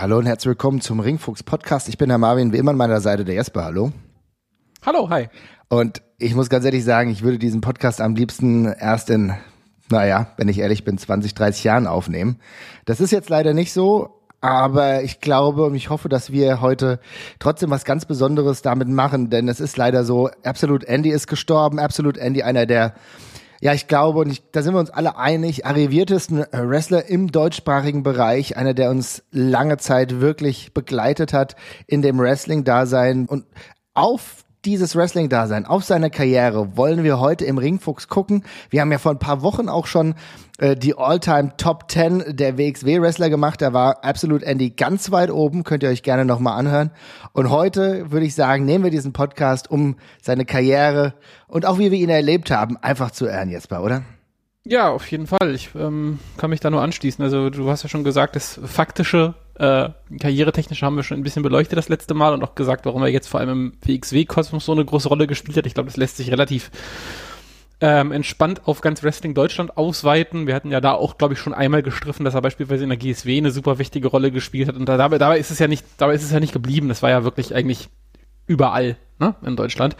Hallo und herzlich willkommen zum Ringfuchs Podcast. Ich bin der Marvin, wie immer an meiner Seite der Jesper. Hallo. Hallo, hi. Und ich muss ganz ehrlich sagen, ich würde diesen Podcast am liebsten erst in, naja, wenn ich ehrlich bin, 20, 30 Jahren aufnehmen. Das ist jetzt leider nicht so, aber ich glaube und ich hoffe, dass wir heute trotzdem was ganz Besonderes damit machen, denn es ist leider so, Absolute Andy ist gestorben, Absolute Andy einer der ja, ich glaube, und ich, da sind wir uns alle einig, arriviertesten Wrestler im deutschsprachigen Bereich, einer, der uns lange Zeit wirklich begleitet hat in dem Wrestling-Dasein und auf dieses Wrestling-Dasein, auf seine Karriere wollen wir heute im Ringfuchs gucken. Wir haben ja vor ein paar Wochen auch schon äh, die All-Time Top 10 der WXW-Wrestler gemacht. Da war Absolute Andy ganz weit oben, könnt ihr euch gerne nochmal anhören. Und heute würde ich sagen, nehmen wir diesen Podcast, um seine Karriere und auch wie wir ihn erlebt haben, einfach zu ehren, Jesper, oder? Ja, auf jeden Fall. Ich ähm, kann mich da nur anschließen. Also du hast ja schon gesagt, das faktische, äh, karrieretechnische haben wir schon ein bisschen beleuchtet das letzte Mal und auch gesagt, warum er jetzt vor allem im WXW-Kosmos so eine große Rolle gespielt hat. Ich glaube, das lässt sich relativ ähm, entspannt auf ganz Wrestling Deutschland ausweiten. Wir hatten ja da auch, glaube ich, schon einmal gestriffen, dass er beispielsweise in der GSW eine super wichtige Rolle gespielt hat. Und da, dabei, dabei ist es ja nicht, dabei ist es ja nicht geblieben. Das war ja wirklich eigentlich überall ne, in Deutschland.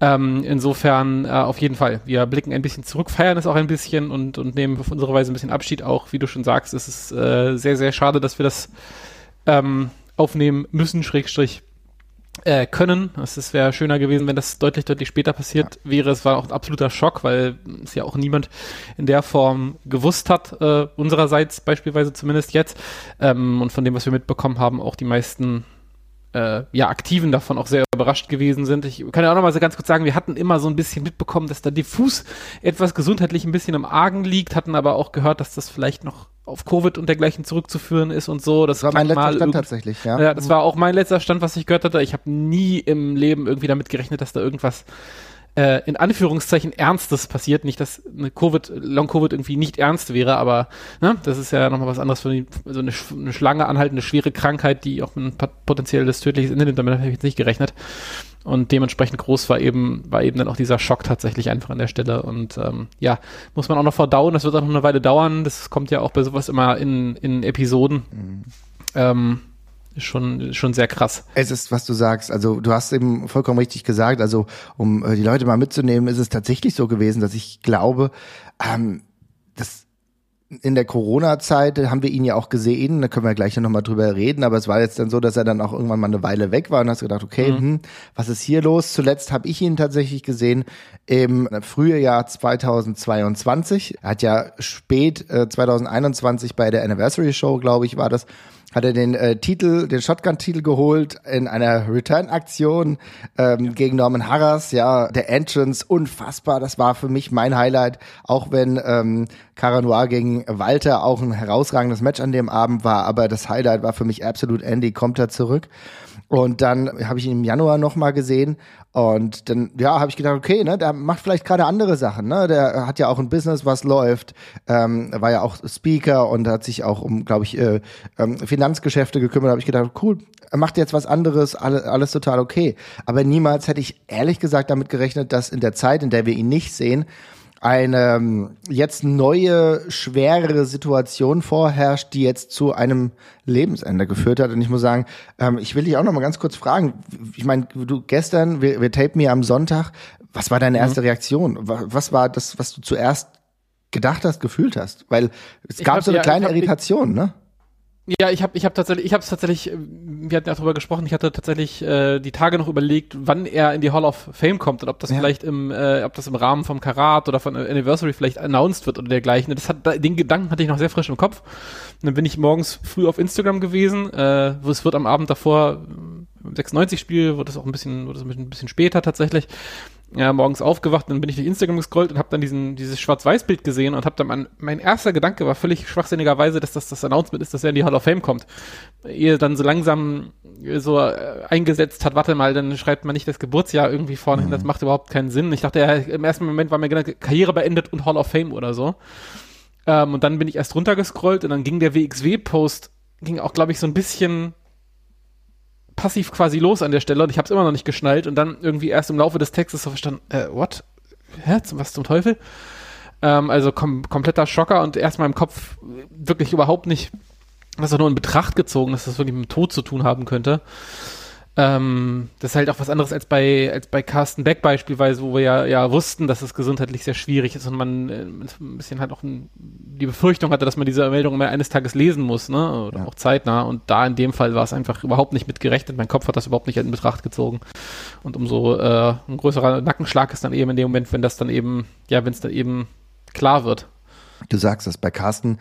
Ähm, insofern äh, auf jeden Fall. Wir blicken ein bisschen zurück, feiern es auch ein bisschen und, und nehmen auf unsere Weise ein bisschen Abschied. Auch wie du schon sagst, ist es äh, sehr, sehr schade, dass wir das ähm, aufnehmen müssen, Schrägstrich äh, können. Es wäre schöner gewesen, wenn das deutlich, deutlich später passiert ja. wäre. Es war auch ein absoluter Schock, weil es ja auch niemand in der Form gewusst hat, äh, unsererseits beispielsweise zumindest jetzt. Ähm, und von dem, was wir mitbekommen haben, auch die meisten äh, ja, Aktiven davon auch sehr überrascht gewesen sind. Ich kann ja auch noch mal so ganz kurz sagen, wir hatten immer so ein bisschen mitbekommen, dass da diffus etwas gesundheitlich ein bisschen im Argen liegt, hatten aber auch gehört, dass das vielleicht noch auf Covid und dergleichen zurückzuführen ist und so. Das, das war mein letzter Stand tatsächlich, ja. Ja, das war auch mein letzter Stand, was ich gehört hatte. Ich habe nie im Leben irgendwie damit gerechnet, dass da irgendwas äh, in Anführungszeichen Ernstes passiert. Nicht, dass eine Covid, Long-Covid irgendwie nicht ernst wäre, aber ne, das ist ja nochmal was anderes für die, so eine, eine Schlange anhaltende schwere Krankheit, die auch ein potenzielles tödliches Ende nimmt. Damit habe ich jetzt nicht gerechnet. Und dementsprechend groß war eben, war eben dann auch dieser Schock tatsächlich einfach an der Stelle. Und ähm, ja, muss man auch noch verdauen. Das wird auch noch eine Weile dauern. Das kommt ja auch bei sowas immer in, in Episoden. Mhm. Ähm, schon, schon sehr krass. Es ist, was du sagst. Also du hast eben vollkommen richtig gesagt. Also um äh, die Leute mal mitzunehmen, ist es tatsächlich so gewesen, dass ich glaube, ähm, dass in der Corona-Zeit haben wir ihn ja auch gesehen, da können wir gleich noch mal drüber reden, aber es war jetzt dann so, dass er dann auch irgendwann mal eine Weile weg war und hast gedacht, okay, mhm. hm, was ist hier los? Zuletzt habe ich ihn tatsächlich gesehen im Frühjahr 2022. Er hat ja spät äh, 2021 bei der Anniversary Show, glaube ich, war das, hat er den äh, Titel, den Shotgun-Titel geholt in einer Return-Aktion ähm, gegen Norman Harras. Ja, der Entrance, unfassbar. Das war für mich mein Highlight, auch wenn ähm, Cara Noir gegen Walter auch ein herausragendes Match an dem Abend war. Aber das Highlight war für mich absolut Andy, kommt er zurück. Und dann habe ich ihn im Januar nochmal gesehen und dann, ja, habe ich gedacht, okay, ne, der macht vielleicht gerade andere Sachen, ne? Der hat ja auch ein Business, was läuft, ähm, war ja auch Speaker und hat sich auch um, glaube ich, äh, ähm, Finanzgeschäfte gekümmert. Habe ich gedacht, cool, er macht jetzt was anderes, alles, alles total okay. Aber niemals hätte ich ehrlich gesagt damit gerechnet, dass in der Zeit, in der wir ihn nicht sehen, eine ähm, jetzt neue, schwerere Situation vorherrscht, die jetzt zu einem Lebensende geführt hat. Und ich muss sagen, ähm, ich will dich auch noch mal ganz kurz fragen. Ich meine, du gestern, wir, wir tapen mir am Sonntag. Was war deine erste mhm. Reaktion? Was war das, was du zuerst gedacht hast, gefühlt hast? Weil es gab hab, so eine ja, kleine Irritation, ne? Ja, ich habe ich hab tatsächlich, ich habe es tatsächlich, äh, wir hatten ja darüber gesprochen, ich hatte tatsächlich äh, die Tage noch überlegt, wann er in die Hall of Fame kommt und ob das ja. vielleicht im, äh, ob das im Rahmen vom Karat oder von Anniversary vielleicht announced wird oder dergleichen. Das hat, den Gedanken hatte ich noch sehr frisch im Kopf. Und dann bin ich morgens früh auf Instagram gewesen, äh, wo es wird am Abend davor, im 96-Spiel, wird es auch ein bisschen, wird es ein bisschen später tatsächlich ja, morgens aufgewacht, dann bin ich durch Instagram gescrollt und habe dann diesen, dieses Schwarz-Weiß-Bild gesehen und habe dann, mein, mein erster Gedanke war völlig schwachsinnigerweise, dass das das Announcement ist, dass er in die Hall of Fame kommt. Ehe dann so langsam so äh, eingesetzt hat, warte mal, dann schreibt man nicht das Geburtsjahr irgendwie vorne hin, mhm. das macht überhaupt keinen Sinn. Ich dachte, ja, im ersten Moment war mir gedacht, Karriere beendet und Hall of Fame oder so. Ähm, und dann bin ich erst runtergescrollt und dann ging der WXW-Post, ging auch, glaube ich, so ein bisschen passiv quasi los an der Stelle und ich habe es immer noch nicht geschnallt und dann irgendwie erst im Laufe des Textes so verstanden, äh, what? Hä? Was zum Teufel? Ähm, also kom kompletter Schocker und erstmal im Kopf wirklich überhaupt nicht das auch nur in Betracht gezogen, dass das wirklich mit dem Tod zu tun haben könnte. Ähm, das ist halt auch was anderes als bei, als bei Carsten Beck beispielsweise, wo wir ja, ja wussten, dass es gesundheitlich sehr schwierig ist und man äh, ein bisschen halt auch ein, die Befürchtung hatte, dass man diese Meldung immer eines Tages lesen muss, ne? Oder ja. auch zeitnah. Und da in dem Fall war es einfach überhaupt nicht mitgerechnet. Mein Kopf hat das überhaupt nicht in Betracht gezogen. Und umso äh, ein größerer Nackenschlag ist dann eben in dem Moment, wenn das dann eben, ja, wenn es dann eben klar wird. Du sagst es, bei Carsten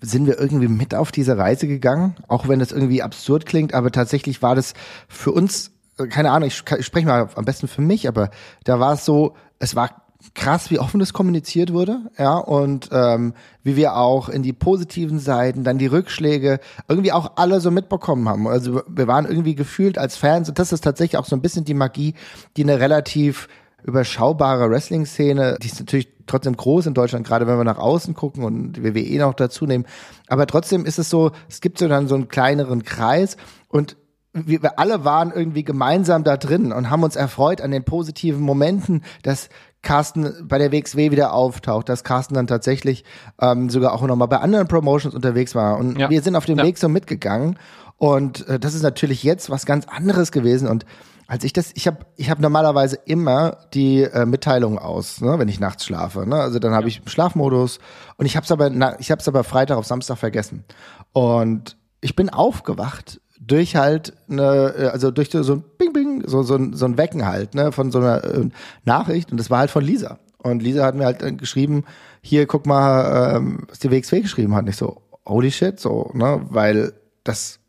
sind wir irgendwie mit auf diese Reise gegangen, auch wenn das irgendwie absurd klingt, aber tatsächlich war das für uns, äh, keine Ahnung, ich, ich spreche mal am besten für mich, aber da war es so, es war krass, wie offen das kommuniziert wurde, ja, und ähm, wie wir auch in die positiven Seiten, dann die Rückschläge irgendwie auch alle so mitbekommen haben. Also wir waren irgendwie gefühlt als Fans, und das ist tatsächlich auch so ein bisschen die Magie, die eine relativ überschaubare Wrestling-Szene, die ist natürlich trotzdem groß in Deutschland, gerade wenn wir nach außen gucken und die WWE noch dazu nehmen. Aber trotzdem ist es so, es gibt so dann so einen kleineren Kreis und wir, wir alle waren irgendwie gemeinsam da drin und haben uns erfreut an den positiven Momenten, dass Carsten bei der WXW wieder auftaucht, dass Carsten dann tatsächlich ähm, sogar auch nochmal bei anderen Promotions unterwegs war. Und ja. wir sind auf dem ja. Weg so mitgegangen. Und äh, das ist natürlich jetzt was ganz anderes gewesen. Und als ich das, ich habe ich hab normalerweise immer die äh, Mitteilung aus, ne, wenn ich nachts schlafe. Ne? Also dann habe ich Schlafmodus und ich habe es aber, na, ich habe es aber Freitag auf Samstag vergessen. Und ich bin aufgewacht durch halt eine, äh, also durch so ein Bing Bing, so, so, ein, so ein Wecken halt, ne, von so einer äh, Nachricht und das war halt von Lisa. Und Lisa hat mir halt äh, geschrieben, hier guck mal, ähm, was die WXW geschrieben hat. Nicht so, holy shit, so, ne, weil das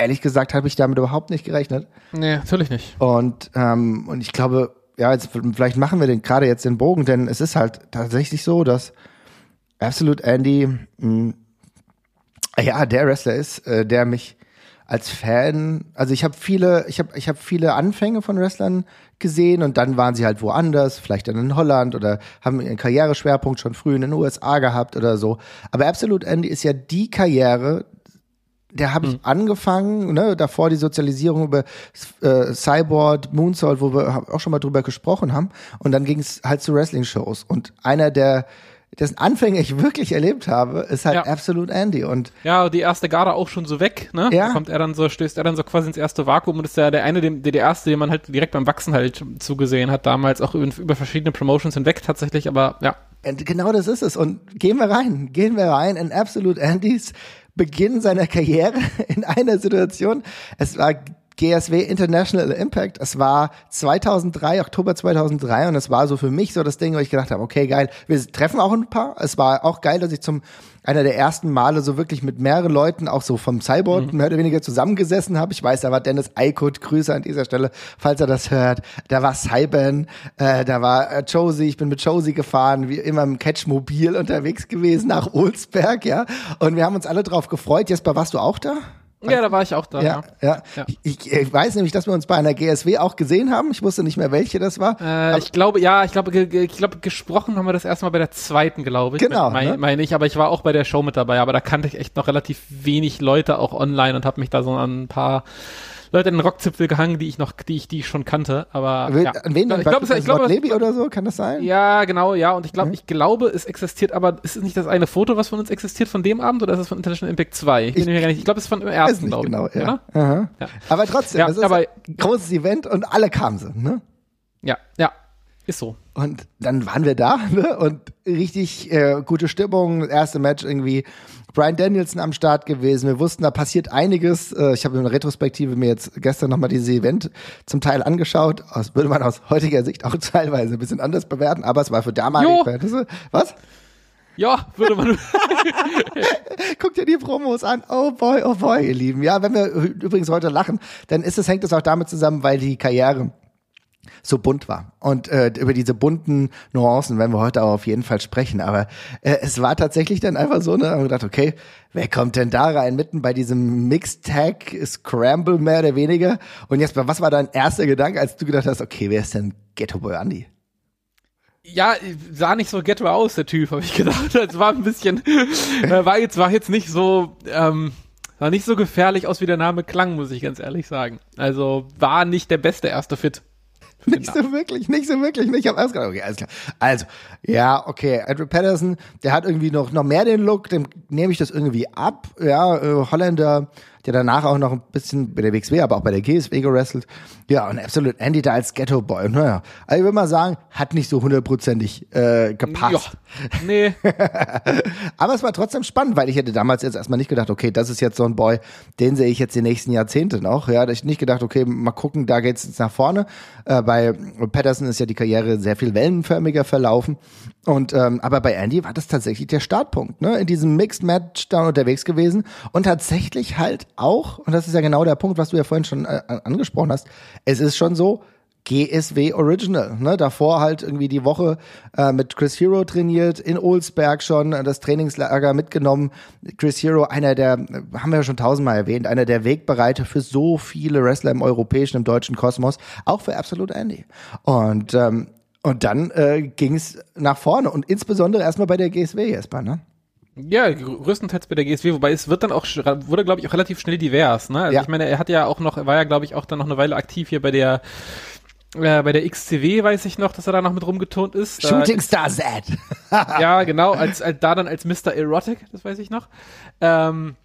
ehrlich gesagt habe ich damit überhaupt nicht gerechnet. Nee, natürlich nicht. Und, ähm, und ich glaube, ja, jetzt, vielleicht machen wir den gerade jetzt den Bogen, denn es ist halt tatsächlich so, dass Absolute Andy, mh, hm, ja, der Wrestler ist, äh, der mich als Fan, also ich habe viele, ich habe ich habe viele Anfänge von Wrestlern gesehen und dann waren sie halt woanders, vielleicht dann in Holland oder haben ihren Karriereschwerpunkt schon früh in den USA gehabt oder so. Aber Absolute Andy ist ja die Karriere, der habe ich mhm. angefangen, ne, davor die Sozialisierung über äh, Cyborg, Moonsault, wo wir auch schon mal drüber gesprochen haben. Und dann ging es halt zu Wrestling-Shows. Und einer der dessen Anfänge ich wirklich erlebt habe, ist halt ja. Absolute Andy. Und ja, die erste Garde auch schon so weg, ne? Ja. Da kommt er dann so, stößt er dann so quasi ins erste Vakuum und ist ja der eine, der, der erste, den man halt direkt beim Wachsen halt zugesehen hat, damals auch über, über verschiedene Promotions hinweg tatsächlich, aber ja. Und genau das ist es. Und gehen wir rein, gehen wir rein in Absolute Andys Beginn seiner Karriere in einer Situation. Es war GSW International Impact. Es war 2003, Oktober 2003 und es war so für mich so das Ding, wo ich gedacht habe, okay, geil, wir treffen auch ein paar. Es war auch geil, dass ich zum einer der ersten Male so wirklich mit mehreren Leuten auch so vom Cyborg mhm. mehr oder weniger zusammengesessen habe. Ich weiß, da war Dennis Eikut, Grüße an dieser Stelle, falls er das hört. Da war Cyben, äh, da war äh, Josie, ich bin mit Josie gefahren, wie immer im Catchmobil unterwegs gewesen nach Olsberg, ja. Und wir haben uns alle drauf gefreut. Jesper, warst du auch da? Ja, da war ich auch da. Ja, ja. ja. Ich, ich, weiß nämlich, dass wir uns bei einer GSW auch gesehen haben. Ich wusste nicht mehr, welche das war. Äh, ich glaube, ja, ich glaube, ich glaube, gesprochen haben wir das erste Mal bei der zweiten, glaube ich. Genau. Meine, ne? ich, aber ich war auch bei der Show mit dabei. Aber da kannte ich echt noch relativ wenig Leute auch online und habe mich da so an ein paar Leute in den Rockzipfel gehangen, die ich noch, die ich, die ich schon kannte. Aber ja. an wen ich glaube, ich glaube, Levi oder so, kann das sein? Ja, genau, ja. Und ich glaube, mhm. ich glaube, es existiert, aber ist es nicht das eine Foto, was von uns existiert von dem Abend oder ist es von International Impact 2? Ich, ich, ich glaube, es ist von dem ersten, glaube ich. Genau, ja. ja. Aber trotzdem, ja, es ist aber, ein großes Event und alle kamen sie, ne? Ja, ja. Ist so. Und dann waren wir da ne? und richtig äh, gute Stimmung. erste Match irgendwie Brian Danielson am Start gewesen. Wir wussten, da passiert einiges. Äh, ich habe in der Retrospektive mir jetzt gestern nochmal dieses Event zum Teil angeschaut. Das würde man aus heutiger Sicht auch teilweise ein bisschen anders bewerten, aber es war für damalige Verhältnisse. Was? Ja, würde man. Guckt dir die Promos an. Oh boy, oh boy, ihr Lieben. Ja, wenn wir übrigens heute lachen, dann ist es, hängt es auch damit zusammen, weil die Karriere so bunt war. Und äh, über diese bunten Nuancen werden wir heute auch auf jeden Fall sprechen. Aber äh, es war tatsächlich dann einfach so, ne, haben gedacht, okay, wer kommt denn da rein? Mitten bei diesem Mixtag Scramble mehr oder weniger. Und jetzt, was war dein erster Gedanke, als du gedacht hast, okay, wer ist denn Ghetto Boy Andy? Ja, sah nicht so ghetto aus, der Typ, habe ich gedacht. Es war ein bisschen, äh, war jetzt, war jetzt nicht so, ähm, sah nicht so gefährlich aus, wie der Name klang, muss ich ganz ehrlich sagen. Also war nicht der beste erste Fit. Nicht so wirklich, nicht so wirklich. Ich habe alles gedacht, okay, alles klar. Also, ja, okay, Andrew Patterson, der hat irgendwie noch, noch mehr den Look, dem nehme ich das irgendwie ab. Ja, äh, Holländer, der danach auch noch ein bisschen bei der WXW, aber auch bei der GSW gewrestelt. Ja, und Absolute Andy da als Ghetto Boy. Naja, also ich würde mal sagen, hat nicht so hundertprozentig äh, gepasst. Ja, nee. aber es war trotzdem spannend, weil ich hätte damals jetzt erstmal nicht gedacht, okay, das ist jetzt so ein Boy, den sehe ich jetzt die nächsten Jahrzehnte noch. Ja, da ich nicht gedacht, okay, mal gucken, da geht's jetzt nach vorne. Äh, bei Patterson ist ja die Karriere sehr viel wellenförmiger verlaufen. Und ähm, aber bei Andy war das tatsächlich der Startpunkt, ne? In diesem Mixed Match da unterwegs gewesen und tatsächlich halt auch, und das ist ja genau der Punkt, was du ja vorhin schon äh, angesprochen hast, es ist schon so, GSW Original. Ne? Davor halt irgendwie die Woche äh, mit Chris Hero trainiert, in Olsberg schon äh, das Trainingslager mitgenommen. Chris Hero, einer der, haben wir ja schon tausendmal erwähnt, einer der Wegbereiter für so viele Wrestler im europäischen, im deutschen Kosmos, auch für Absolute Andy. Und ähm, und dann äh, ging es nach vorne und insbesondere erstmal bei der GSW, Jesper, ne? Ja, größtenteils bei der GSW, wobei es wird dann auch, wurde glaube ich auch relativ schnell divers, ne? Also ja. ich meine, er hat ja auch noch, er war ja glaube ich auch dann noch eine Weile aktiv hier bei der, äh, bei der XCW weiß ich noch, dass er da noch mit rumgeturnt ist. Shooting Star Z. ja, genau, als, als da dann als Mr. Erotic, das weiß ich noch. Ähm,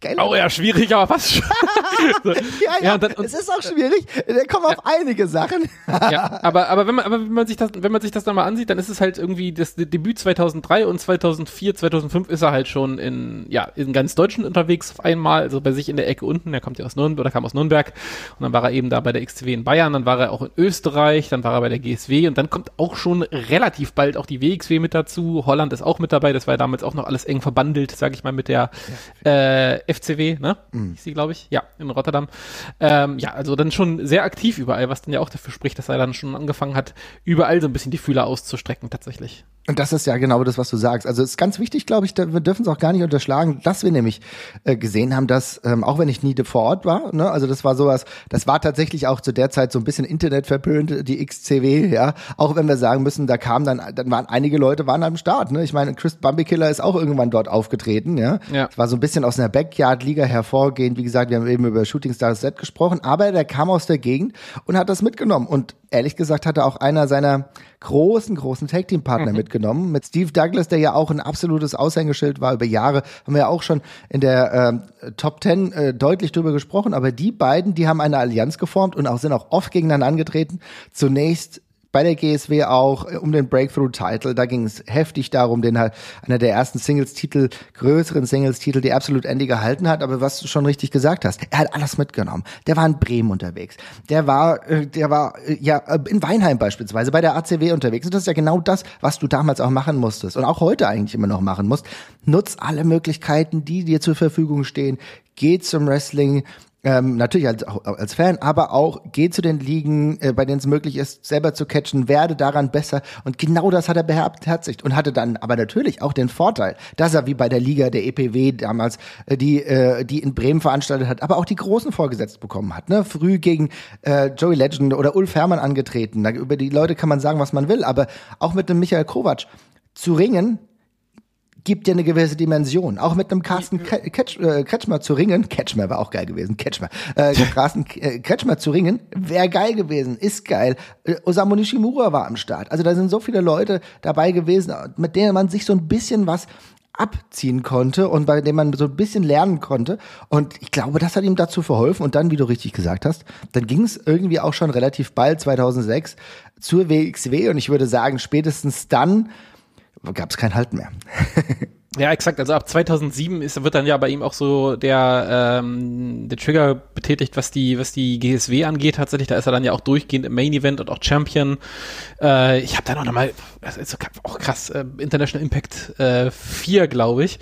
Geil. Oh ja, schwierig, aber fast schon. ja, ja, ja dann, es ist auch schwierig. Da kommen ja. auf einige Sachen. ja, aber, aber, wenn man, aber wenn man sich das, wenn man sich das dann mal ansieht, dann ist es halt irgendwie das Debüt 2003 und 2004, 2005 ist er halt schon in, ja, in ganz Deutschland unterwegs auf einmal, also bei sich in der Ecke unten. Er kommt ja aus Nürnberg, oder kam aus Nürnberg. Und dann war er eben da bei der XCW in Bayern, dann war er auch in Österreich, dann war er bei der GSW und dann kommt auch schon relativ bald auch die WXW mit dazu. Holland ist auch mit dabei. Das war ja damals auch noch alles eng verbandelt, sag ich mal, mit der, äh, FCW, ne? Mhm. Ist sie, glaube ich. Ja, in Rotterdam. Ähm, ja, also dann schon sehr aktiv überall, was dann ja auch dafür spricht, dass er dann schon angefangen hat, überall so ein bisschen die Fühler auszustrecken, tatsächlich. Und das ist ja genau das, was du sagst. Also es ist ganz wichtig, glaube ich, wir dürfen es auch gar nicht unterschlagen, dass wir nämlich äh, gesehen haben, dass, ähm, auch wenn ich nie vor Ort war, ne, also das war sowas, das war tatsächlich auch zu der Zeit so ein bisschen Internet verpönt, die XCW, ja. Auch wenn wir sagen müssen, da kamen dann, dann waren einige Leute waren am Start, ne. Ich meine, Chris Bumbykiller ist auch irgendwann dort aufgetreten, ja. ja. Es war so ein bisschen aus einer Backyard-Liga hervorgehend. Wie gesagt, wir haben eben über Shooting Stars Set gesprochen, aber der kam aus der Gegend und hat das mitgenommen. Und ehrlich gesagt hat er auch einer seiner großen, großen Tag-Team-Partner mhm. mitgenommen. Mit Steve Douglas, der ja auch ein absolutes Aushängeschild war über Jahre, haben wir ja auch schon in der äh, Top Ten äh, deutlich drüber gesprochen. Aber die beiden, die haben eine Allianz geformt und auch sind auch oft gegeneinander angetreten. Zunächst bei der GSW auch äh, um den Breakthrough-Title. Da ging es heftig darum, den halt einer der ersten Singles-Titel, größeren Singles-Titel, die absolut Andy gehalten hat. Aber was du schon richtig gesagt hast, er hat alles mitgenommen. Der war in Bremen unterwegs. Der war, äh, der war äh, ja in Weinheim beispielsweise bei der ACW unterwegs. Und das ist ja genau das, was du damals auch machen musstest und auch heute eigentlich immer noch machen musst. Nutz alle Möglichkeiten, die dir zur Verfügung stehen. Geh zum Wrestling, ähm, natürlich als, als Fan, aber auch geh zu den Ligen, äh, bei denen es möglich ist, selber zu catchen, werde daran besser. Und genau das hat er beherzigt und hatte dann aber natürlich auch den Vorteil, dass er wie bei der Liga der EPW damals, äh, die, äh, die in Bremen veranstaltet hat, aber auch die Großen vorgesetzt bekommen hat. Ne? Früh gegen äh, Joey Legend oder Ulf Herrmann angetreten. Da, über die Leute kann man sagen, was man will, aber auch mit dem Michael Kovac zu ringen, gibt ja eine gewisse Dimension. Auch mit einem Carsten Ketsch, äh, Kretschmer zu ringen, Ketschmer war auch geil gewesen, Ketschmer, äh, Carsten äh, Kretschmer zu ringen, wäre geil gewesen, ist geil. Äh, Osamu Nishimura war am Start. Also da sind so viele Leute dabei gewesen, mit denen man sich so ein bisschen was abziehen konnte und bei dem man so ein bisschen lernen konnte. Und ich glaube, das hat ihm dazu verholfen. Und dann, wie du richtig gesagt hast, dann ging es irgendwie auch schon relativ bald, 2006, zur WXW. Und ich würde sagen, spätestens dann gab es kein Halt mehr. Ja, exakt. Also ab 2007 ist, wird dann ja bei ihm auch so der, ähm, der Trigger betätigt, was die, was die GSW angeht. Tatsächlich, da ist er dann ja auch durchgehend im Main Event und auch Champion. Äh, ich habe da noch mal, das ist auch krass, äh, International Impact äh, 4, glaube ich.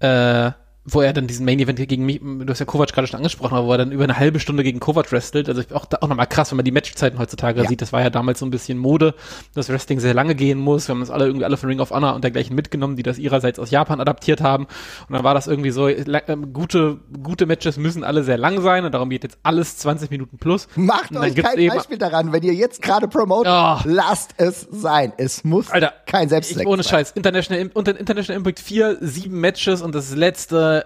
Äh, wo er dann diesen Main Event gegen mich, du hast ja Kovac gerade schon angesprochen, aber wo er dann über eine halbe Stunde gegen Kovac wrestelt. Also auch, auch nochmal krass, wenn man die Matchzeiten heutzutage ja. sieht. Das war ja damals so ein bisschen Mode, dass Wrestling sehr lange gehen muss. Wir haben uns alle irgendwie alle von Ring of Honor und dergleichen mitgenommen, die das ihrerseits aus Japan adaptiert haben. Und dann war das irgendwie so, äh, gute, gute Matches müssen alle sehr lang sein und darum geht jetzt alles 20 Minuten plus. Macht euch kein Beispiel daran, wenn ihr jetzt gerade promotet, oh. lasst es sein. Es muss Alter, kein Selbstzweck Ohne Scheiß. International, International Impact 4, sieben Matches und das letzte eine,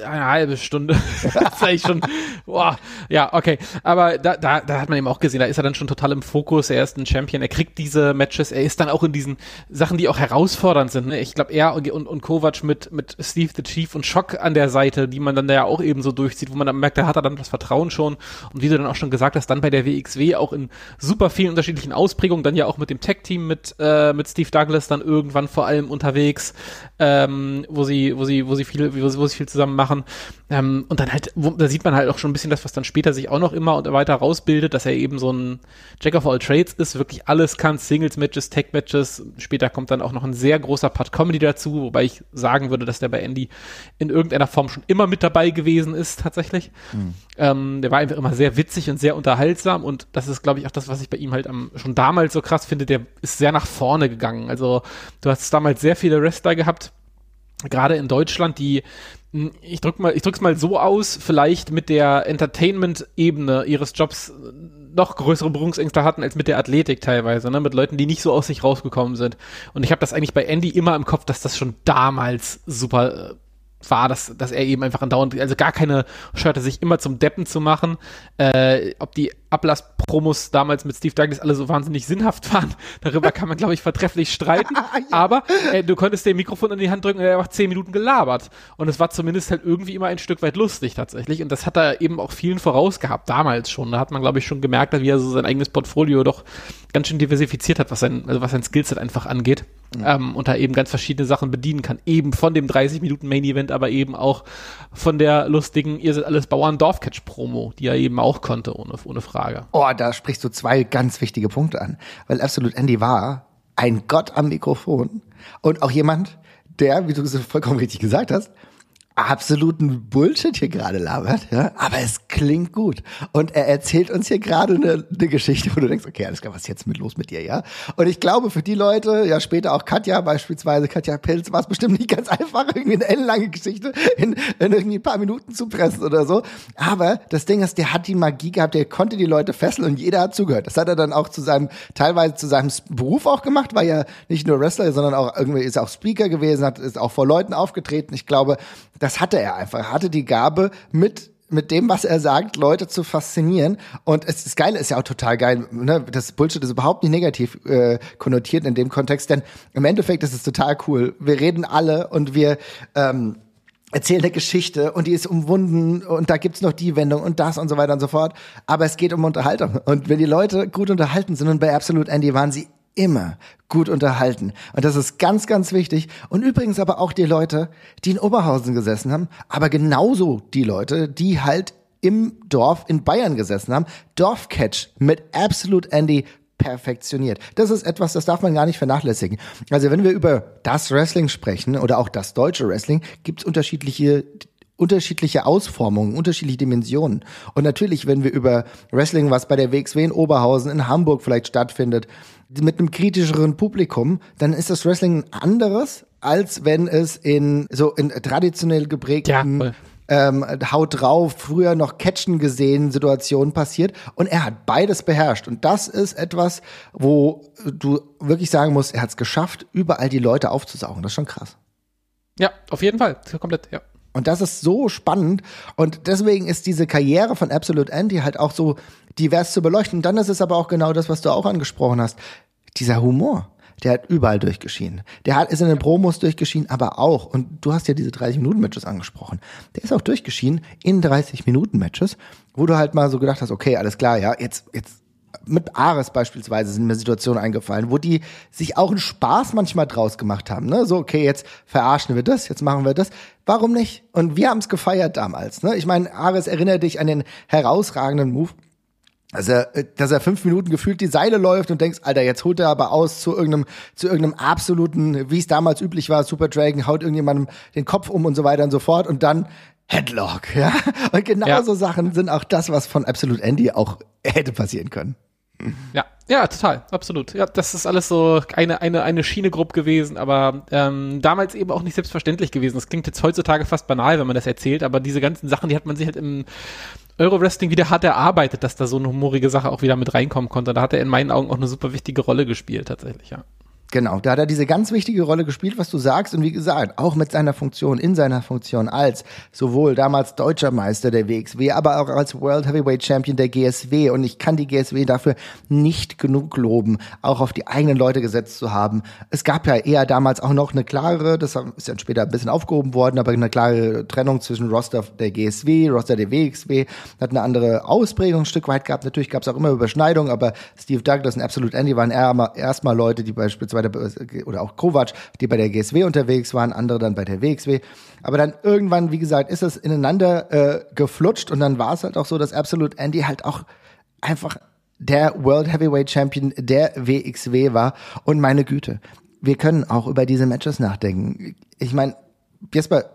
äh, eine halbe Stunde. eigentlich schon, boah, ja, okay. Aber da, da, da hat man eben auch gesehen, da ist er dann schon total im Fokus. Er ist ein Champion, er kriegt diese Matches, er ist dann auch in diesen Sachen, die auch herausfordernd sind. Ne? Ich glaube, er und, und, und Kovac mit, mit Steve the Chief und Schock an der Seite, die man dann da ja auch eben so durchzieht, wo man dann merkt, da hat er dann das Vertrauen schon. Und wie du dann auch schon gesagt hast, dann bei der WXW auch in super vielen unterschiedlichen Ausprägungen, dann ja auch mit dem Tech-Team mit, äh, mit Steve Douglas dann irgendwann vor allem unterwegs, ähm, wo sie, wo sie, wo sie viel, wo sie, wo sie viel zusammen machen. Ähm, und dann halt, wo, da sieht man halt auch schon ein bisschen das, was dann später sich auch noch immer und weiter rausbildet, dass er eben so ein Jack of all Trades ist, wirklich alles kann, Singles-Matches, Tech-Matches. Später kommt dann auch noch ein sehr großer Part Comedy dazu, wobei ich sagen würde, dass der bei Andy in irgendeiner Form schon immer mit dabei gewesen ist, tatsächlich. Mhm. Ähm, der war einfach immer sehr witzig und sehr unterhaltsam und das ist, glaube ich, auch das, was ich bei ihm halt am, schon damals so krass finde. Der ist sehr nach vorne gegangen. Also du hast damals sehr viele Wrestler gehabt, gerade in Deutschland, die hm, ich drück mal, ich drück's mal so aus, vielleicht mit der Entertainment-Ebene ihres Jobs noch größere Berührungsängste hatten als mit der Athletik teilweise, ne? mit Leuten, die nicht so aus sich rausgekommen sind. Und ich habe das eigentlich bei Andy immer im Kopf, dass das schon damals super äh, war, dass, dass er eben einfach andauernd, also gar keine Schörte, sich immer zum Deppen zu machen. Äh, ob die Ablasspromos damals mit Steve Douglas alle so wahnsinnig sinnhaft waren, darüber kann man, glaube ich, vertrefflich streiten. ja. Aber äh, du konntest dem Mikrofon in die Hand drücken und er hat zehn Minuten gelabert. Und es war zumindest halt irgendwie immer ein Stück weit lustig tatsächlich. Und das hat er eben auch vielen vorausgehabt, damals schon. Da hat man, glaube ich, schon gemerkt, wie er so sein eigenes Portfolio doch ganz schön diversifiziert hat, was sein, also was sein Skillset einfach angeht. Mhm. Ähm, und da eben ganz verschiedene Sachen bedienen kann. Eben von dem 30 Minuten Main Event, aber eben auch von der lustigen, ihr seid alles Bauern Dorfcatch Promo, die er eben auch konnte, ohne, ohne Frage. Oh, da sprichst du zwei ganz wichtige Punkte an. Weil Absolute Andy war ein Gott am Mikrofon und auch jemand, der, wie du es vollkommen richtig gesagt hast, absoluten Bullshit hier gerade labert, ja, aber es klingt gut. Und er erzählt uns hier gerade eine, eine Geschichte, wo du denkst, okay, alles klar, was ist jetzt mit los mit dir, ja? Und ich glaube, für die Leute, ja, später auch Katja beispielsweise, Katja Pilz, war es bestimmt nicht ganz einfach, irgendwie eine ellenlange Geschichte in, in irgendwie ein paar Minuten zu pressen oder so. Aber das Ding ist, der hat die Magie gehabt, der konnte die Leute fesseln und jeder hat zugehört. Das hat er dann auch zu seinem, teilweise zu seinem Beruf auch gemacht, war ja nicht nur Wrestler, sondern auch irgendwie ist auch Speaker gewesen, hat, ist auch vor Leuten aufgetreten. Ich glaube, das hatte er einfach. Er hatte die Gabe, mit mit dem, was er sagt, Leute zu faszinieren. Und es ist geil, ist ja auch total geil. Ne? Das Bullshit ist überhaupt nicht negativ äh, konnotiert in dem Kontext, denn im Endeffekt ist es total cool. Wir reden alle und wir ähm, erzählen eine Geschichte und die ist umwunden und da gibt's noch die Wendung und das und so weiter und so fort. Aber es geht um Unterhaltung. Und wenn die Leute gut unterhalten sind und bei Absolute Andy waren sie immer gut unterhalten. Und das ist ganz, ganz wichtig. Und übrigens aber auch die Leute, die in Oberhausen gesessen haben, aber genauso die Leute, die halt im Dorf in Bayern gesessen haben. Dorfcatch mit Absolute Andy perfektioniert. Das ist etwas, das darf man gar nicht vernachlässigen. Also wenn wir über das Wrestling sprechen oder auch das deutsche Wrestling, gibt es unterschiedliche unterschiedliche Ausformungen, unterschiedliche Dimensionen. Und natürlich, wenn wir über Wrestling, was bei der WXW in Oberhausen, in Hamburg vielleicht stattfindet, mit einem kritischeren Publikum, dann ist das Wrestling ein anderes, als wenn es in so in traditionell geprägten ja, ähm, Haut drauf, früher noch Catchen gesehen Situationen passiert. Und er hat beides beherrscht. Und das ist etwas, wo du wirklich sagen musst, er hat es geschafft, überall die Leute aufzusaugen. Das ist schon krass. Ja, auf jeden Fall. Komplett, ja. Und das ist so spannend. Und deswegen ist diese Karriere von Absolute Andy halt auch so divers zu beleuchten. Und dann ist es aber auch genau das, was du auch angesprochen hast. Dieser Humor. Der hat überall durchgeschienen. Der hat, ist in den Promos durchgeschienen, aber auch, und du hast ja diese 30-Minuten-Matches angesprochen, der ist auch durchgeschienen in 30-Minuten-Matches, wo du halt mal so gedacht hast, okay, alles klar, ja, jetzt, jetzt mit Ares beispielsweise sind mir Situationen eingefallen, wo die sich auch einen Spaß manchmal draus gemacht haben. Ne? So, okay, jetzt verarschen wir das, jetzt machen wir das. Warum nicht? Und wir haben es gefeiert damals. Ne? Ich meine, Ares, erinnere dich an den herausragenden Move. Also, dass er fünf Minuten gefühlt die Seile läuft und denkst, Alter, jetzt holt er aber aus zu irgendeinem, zu irgendeinem absoluten, wie es damals üblich war, Super Dragon, haut irgendjemandem den Kopf um und so weiter und so fort und dann Headlock, ja. Und genauso ja. Sachen sind auch das, was von Absolute Andy auch hätte passieren können. Ja, ja, total, absolut. Ja, das ist alles so eine, eine, eine Schienegruppe gewesen, aber ähm, damals eben auch nicht selbstverständlich gewesen. Das klingt jetzt heutzutage fast banal, wenn man das erzählt, aber diese ganzen Sachen, die hat man sich halt im Euro-Wrestling wieder hart erarbeitet, dass da so eine humorige Sache auch wieder mit reinkommen konnte. Da hat er in meinen Augen auch eine super wichtige Rolle gespielt, tatsächlich, ja. Genau, da hat er diese ganz wichtige Rolle gespielt, was du sagst. Und wie gesagt, auch mit seiner Funktion, in seiner Funktion als sowohl damals deutscher Meister der WXW, aber auch als World Heavyweight Champion der GSW. Und ich kann die GSW dafür nicht genug loben, auch auf die eigenen Leute gesetzt zu haben. Es gab ja eher damals auch noch eine klare, das ist dann später ein bisschen aufgehoben worden, aber eine klare Trennung zwischen Roster der GSW, Roster der WXW. Hat eine andere Ausprägung ein Stück weit gehabt. Natürlich gab es auch immer Überschneidungen, aber Steve Douglas und Absolute Andy waren erstmal Leute, die beispielsweise der, oder auch Kovac, die bei der GSW unterwegs waren, andere dann bei der WXW. Aber dann irgendwann, wie gesagt, ist es ineinander äh, geflutscht und dann war es halt auch so, dass Absolute Andy halt auch einfach der World Heavyweight Champion der WXW war. Und meine Güte, wir können auch über diese Matches nachdenken. Ich meine, Jesper,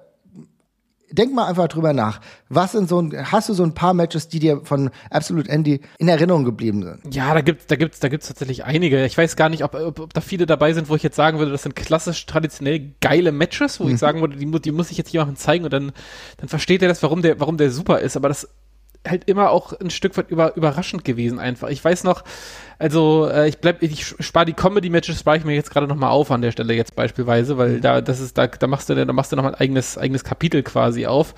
denk mal einfach drüber nach. Was sind so ein, hast du so ein paar Matches, die dir von Absolute Andy in Erinnerung geblieben sind? Ja, da gibt's, da gibt's, da gibt's tatsächlich einige. Ich weiß gar nicht, ob, ob, ob da viele dabei sind, wo ich jetzt sagen würde, das sind klassisch traditionell geile Matches, wo mhm. ich sagen würde, die, die muss ich jetzt jemandem zeigen und dann, dann versteht er das, warum der, warum der super ist. Aber das halt immer auch ein Stück weit über, überraschend gewesen einfach. Ich weiß noch, also äh, ich bleib, ich spare die Comedy-Matches, spare ich mir jetzt gerade nochmal auf an der Stelle jetzt beispielsweise, weil mhm. da, das ist, da, da machst du, da machst du nochmal ein eigenes, eigenes Kapitel quasi auf.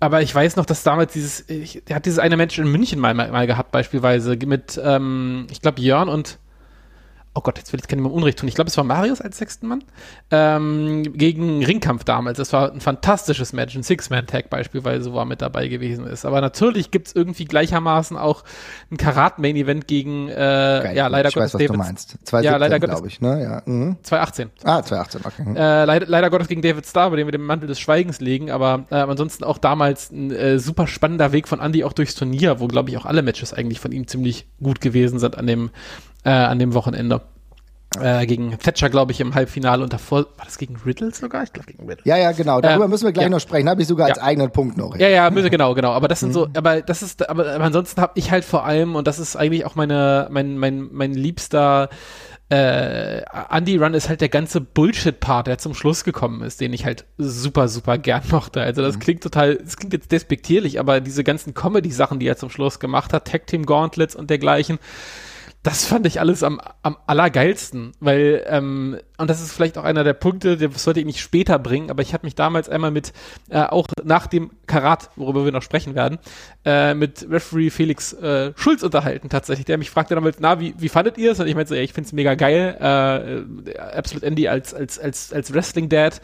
Aber ich weiß noch, dass damals dieses, ich, der hat dieses eine Match in München mal, mal gehabt, beispielsweise, mit, ähm, ich glaube, Jörn und oh Gott, jetzt will ich keinem Unrecht tun. Ich glaube, es war Marius als sechsten Mann ähm, gegen Ringkampf damals. Das war ein fantastisches Match, ein Six-Man-Tag beispielsweise, wo er mit dabei gewesen ist. Aber natürlich gibt es irgendwie gleichermaßen auch ein Karat-Main-Event gegen, äh, Geil, ja, leider ich Gottes weiß, was David. du meinst. 2017, ja, leider glaube ich, ne? Ja. Mhm. 2018. Ah, 2018, okay. Mhm. Äh, leider, leider Gottes gegen David Starr, bei dem wir den Mantel des Schweigens legen, aber äh, ansonsten auch damals ein äh, super spannender Weg von Andy auch durchs Turnier, wo, glaube ich, auch alle Matches eigentlich von ihm ziemlich gut gewesen sind an dem, äh, an dem Wochenende. Äh, gegen Thatcher, glaube ich, im Halbfinale und davor, war das gegen Riddle sogar? Ich glaube gegen Riddle. Ja, ja, genau. Darüber äh, müssen wir gleich ja. noch sprechen. Habe ich sogar ja. als eigenen Punkt noch. Ja, ja, müssen, genau, genau. Aber das sind mhm. so, aber das ist, aber, aber ansonsten habe ich halt vor allem, und das ist eigentlich auch meine, mein, mein, mein liebster äh, Andy Run ist halt der ganze Bullshit-Part, der zum Schluss gekommen ist, den ich halt super, super gern mochte. Also das mhm. klingt total, das klingt jetzt despektierlich, aber diese ganzen Comedy-Sachen, die er zum Schluss gemacht hat, Tag Team Gauntlets und dergleichen, das fand ich alles am, am allergeilsten, weil, ähm, und das ist vielleicht auch einer der Punkte, das sollte ich nicht später bringen, aber ich habe mich damals einmal mit, äh, auch nach dem Karat, worüber wir noch sprechen werden, äh, mit Referee Felix äh, Schulz unterhalten tatsächlich, der mich fragte damals, na, wie, wie fandet ihr es? Und ich meinte so, ja, ich find's mega geil, äh, Absolute Andy als, als, als, als Wrestling-Dad,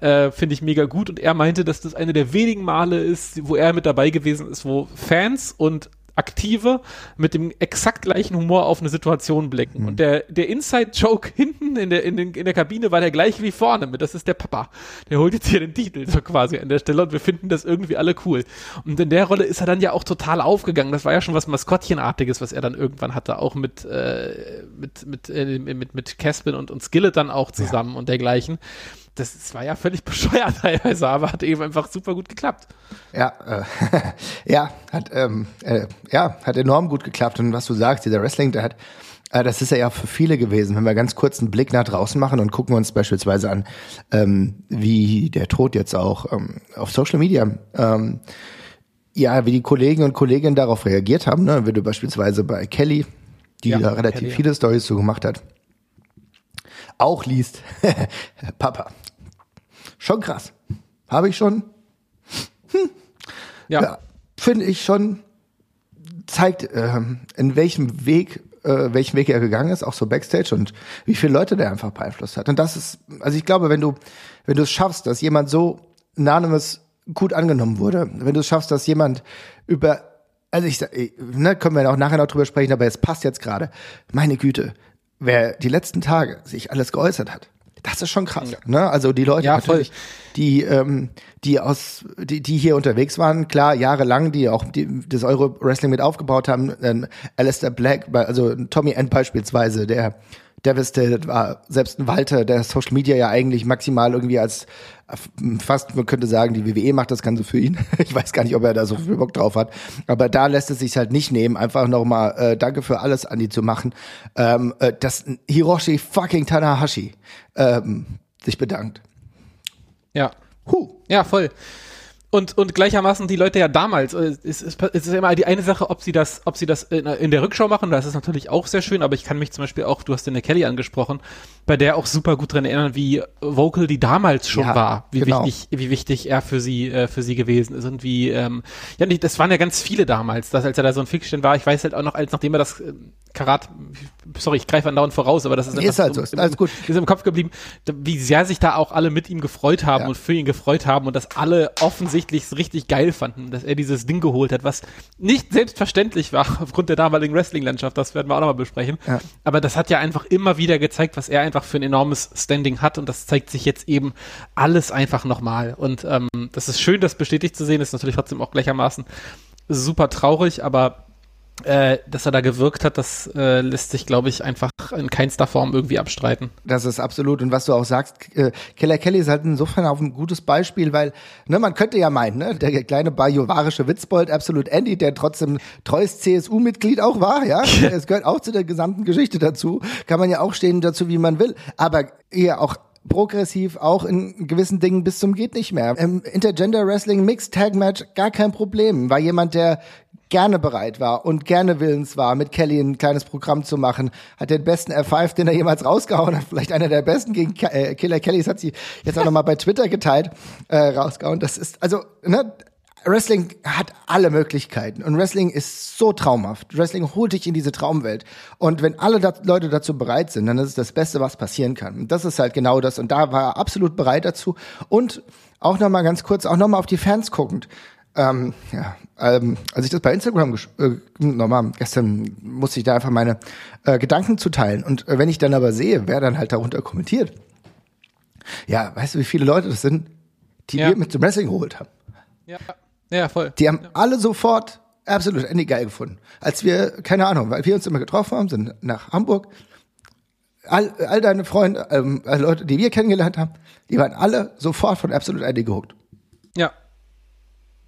äh, finde ich mega gut und er meinte, dass das eine der wenigen Male ist, wo er mit dabei gewesen ist, wo Fans und Aktive mit dem exakt gleichen Humor auf eine Situation blicken. Mhm. Und der, der Inside-Joke hinten in der, in, den, in der Kabine war der gleiche wie vorne mit. Das ist der Papa. Der holt jetzt hier den Titel so quasi an der Stelle und wir finden das irgendwie alle cool. Und in der Rolle ist er dann ja auch total aufgegangen. Das war ja schon was Maskottchenartiges, was er dann irgendwann hatte, auch mit, äh, mit, mit, äh, mit, mit Caspin und, und Skillet dann auch zusammen ja. und dergleichen das, das war ja völlig bescheuert teilweise, aber hat eben einfach super gut geklappt. Ja, äh, ja, hat, ähm, äh, ja, hat enorm gut geklappt. Und was du sagst, dieser Wrestling, der hat, äh, das ist ja für viele gewesen. Wenn wir ganz kurz einen Blick nach draußen machen und gucken uns beispielsweise an, ähm, wie der Tod jetzt auch ähm, auf Social Media, ähm, ja, wie die Kollegen und Kolleginnen darauf reagiert haben, ne? wie du beispielsweise bei Kelly, die ja, da relativ Kelly, viele ja. Stories zu gemacht hat, auch liest. Papa. Schon krass. Habe ich schon. Hm. Ja. ja Finde ich schon. Zeigt, äh, in welchem Weg, äh, welchen Weg er gegangen ist, auch so Backstage und wie viele Leute der einfach beeinflusst hat. Und das ist, also ich glaube, wenn du, wenn du es schaffst, dass jemand so Anonymous gut angenommen wurde, wenn du es schaffst, dass jemand über also ich, ne, können wir auch nachher noch drüber sprechen, aber es passt jetzt gerade. Meine Güte, wer die letzten Tage sich alles geäußert hat, das ist schon krass. Ja. Ne? Also die Leute ja, natürlich, voll. die ähm, die aus die die hier unterwegs waren, klar jahrelang, die auch die, das Euro Wrestling mit aufgebaut haben. Ähm, Alistair Black, also Tommy End beispielsweise, der devastated war. Selbst ein Walter, der Social Media ja eigentlich maximal irgendwie als fast, man könnte sagen, die WWE macht das Ganze für ihn. Ich weiß gar nicht, ob er da so viel Bock drauf hat. Aber da lässt es sich halt nicht nehmen, einfach nochmal äh, Danke für alles, Andi, zu machen. Ähm, äh, dass Hiroshi fucking Tanahashi ähm, sich bedankt. Ja. Huh. Ja, voll. Und, und gleichermaßen die Leute ja damals, äh, es ist, es ist immer die eine Sache, ob sie das, ob sie das in, in der Rückschau machen, das ist natürlich auch sehr schön, aber ich kann mich zum Beispiel auch, du hast den Kelly angesprochen, bei der auch super gut dran erinnern, wie Vocal die damals schon ja, war, wie genau. wichtig, wie wichtig er für sie, äh, für sie gewesen ist und wie, ähm, ja, das waren ja ganz viele damals, dass als er da so ein Fiction war, ich weiß halt auch noch, als nachdem er das äh, Karat, sorry, ich greife andauernd voraus, aber das ist, ist halt so, ist alles gut. Ist im Kopf geblieben, wie sehr sich da auch alle mit ihm gefreut haben ja. und für ihn gefreut haben und dass alle offensichtlich es richtig geil fanden, dass er dieses Ding geholt hat, was nicht selbstverständlich war aufgrund der damaligen Wrestling-Landschaft, das werden wir auch nochmal besprechen. Ja. Aber das hat ja einfach immer wieder gezeigt, was er einfach für ein enormes Standing hat und das zeigt sich jetzt eben alles einfach nochmal. Und ähm, das ist schön, das bestätigt zu sehen, ist natürlich trotzdem auch gleichermaßen super traurig, aber äh, dass er da gewirkt hat, das äh, lässt sich, glaube ich, einfach in keinster Form irgendwie abstreiten. Das ist absolut. Und was du auch sagst, äh, Keller Kelly ist halt insofern auch ein gutes Beispiel, weil ne, man könnte ja meinen, ne, der kleine bajovarische Witzbold, absolut Andy, der trotzdem treues CSU-Mitglied auch war, ja, es gehört auch zu der gesamten Geschichte dazu, kann man ja auch stehen dazu, wie man will. Aber eher auch progressiv, auch in gewissen Dingen bis zum geht nicht mehr. Im Intergender Wrestling Mixed Tag Match gar kein Problem. War jemand, der gerne bereit war und gerne willens war, mit Kelly ein kleines Programm zu machen, hat den besten F5, den er jemals rausgehauen hat, vielleicht einer der besten gegen äh, Killer Kellys, hat sie jetzt auch nochmal bei Twitter geteilt, äh, rausgehauen. Das ist, also, ne, Wrestling hat alle Möglichkeiten und Wrestling ist so traumhaft. Wrestling holt dich in diese Traumwelt. Und wenn alle da Leute dazu bereit sind, dann ist es das Beste, was passieren kann. Und das ist halt genau das. Und da war er absolut bereit dazu. Und auch nochmal ganz kurz, auch nochmal auf die Fans guckend. Ähm, ja, ähm, als ich das bei Instagram äh, nochmal gestern musste ich da einfach meine äh, Gedanken zuteilen und äh, wenn ich dann aber sehe, wer dann halt darunter kommentiert, ja, weißt du, wie viele Leute das sind, die ja. wir mit dem Wrestling geholt haben? Ja, ja, voll. Die haben ja. alle sofort absolut Andy geil gefunden. Als wir, keine Ahnung, weil wir uns immer getroffen haben, sind nach Hamburg, all, all deine Freunde, ähm, Leute, die wir kennengelernt haben, die waren alle sofort von Absolute Andy gehuckt. Ja,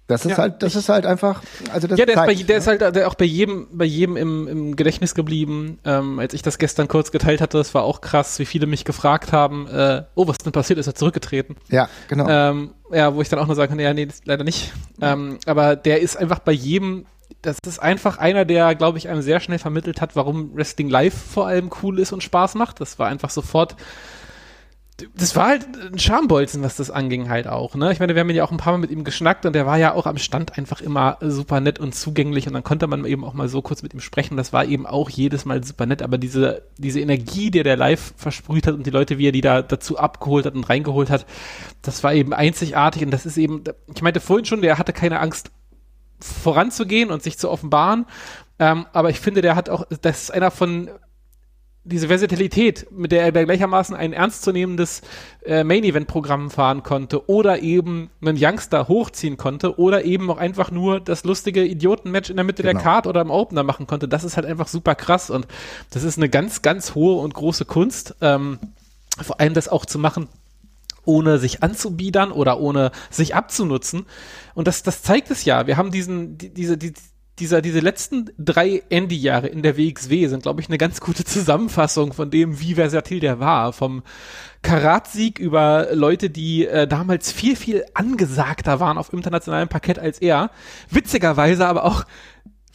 das ist ja, halt, das ist halt einfach, also das Ja, der, zeigt, ist, bei, der ne? ist halt der auch bei jedem, bei jedem im, im Gedächtnis geblieben. Ähm, als ich das gestern kurz geteilt hatte, das war auch krass, wie viele mich gefragt haben, äh, oh, was denn passiert, ist er zurückgetreten? Ja, genau. Ähm, ja, wo ich dann auch nur sagen kann, ja, nee, leider nicht. Ähm, aber der ist einfach bei jedem, das ist einfach einer, der, glaube ich, einem sehr schnell vermittelt hat, warum Wrestling Live vor allem cool ist und Spaß macht. Das war einfach sofort das war halt ein Schambolzen, was das anging halt auch, ne? Ich meine, wir haben ja auch ein paar Mal mit ihm geschnackt und der war ja auch am Stand einfach immer super nett und zugänglich und dann konnte man eben auch mal so kurz mit ihm sprechen. Das war eben auch jedes Mal super nett, aber diese, diese Energie, die der live versprüht hat und die Leute, wie er die da dazu abgeholt hat und reingeholt hat, das war eben einzigartig und das ist eben, ich meinte vorhin schon, der hatte keine Angst voranzugehen und sich zu offenbaren, ähm, aber ich finde, der hat auch, das ist einer von diese Versatilität, mit der er gleichermaßen ein ernstzunehmendes äh, Main-Event-Programm fahren konnte oder eben einen Youngster hochziehen konnte oder eben auch einfach nur das lustige Idioten-Match in der Mitte genau. der Card oder im Opener machen konnte, das ist halt einfach super krass und das ist eine ganz, ganz hohe und große Kunst. Ähm, vor allem das auch zu machen, ohne sich anzubiedern oder ohne sich abzunutzen. Und das, das zeigt es ja. Wir haben diesen, die, diese, die, dieser, diese letzten drei Andy-Jahre in der WXW sind, glaube ich, eine ganz gute Zusammenfassung von dem, wie versatil der war. Vom Karatsieg über Leute, die äh, damals viel, viel angesagter waren auf internationalem Parkett als er. Witzigerweise aber auch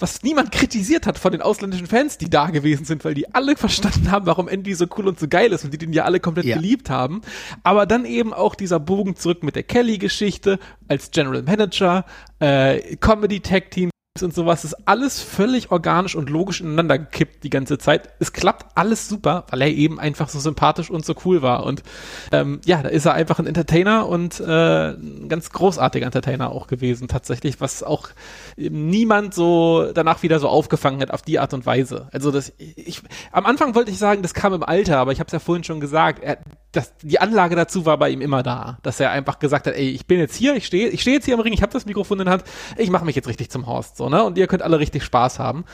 was niemand kritisiert hat von den ausländischen Fans, die da gewesen sind, weil die alle verstanden haben, warum Andy so cool und so geil ist und die den ja alle komplett ja. geliebt haben. Aber dann eben auch dieser Bogen zurück mit der Kelly-Geschichte als General Manager, äh, Comedy-Tag-Team und sowas ist alles völlig organisch und logisch ineinander gekippt die ganze Zeit. Es klappt alles super, weil er eben einfach so sympathisch und so cool war. Und ähm, ja, da ist er einfach ein Entertainer und äh, ein ganz großartiger Entertainer auch gewesen, tatsächlich, was auch niemand so danach wieder so aufgefangen hat auf die Art und Weise. Also das, ich, am Anfang wollte ich sagen, das kam im Alter, aber ich habe es ja vorhin schon gesagt, er, das, die Anlage dazu war bei ihm immer da, dass er einfach gesagt hat, ey, ich bin jetzt hier, ich stehe, ich stehe jetzt hier am Ring, ich habe das Mikrofon in der Hand, ich mache mich jetzt richtig zum Horst, so ne, und ihr könnt alle richtig Spaß haben.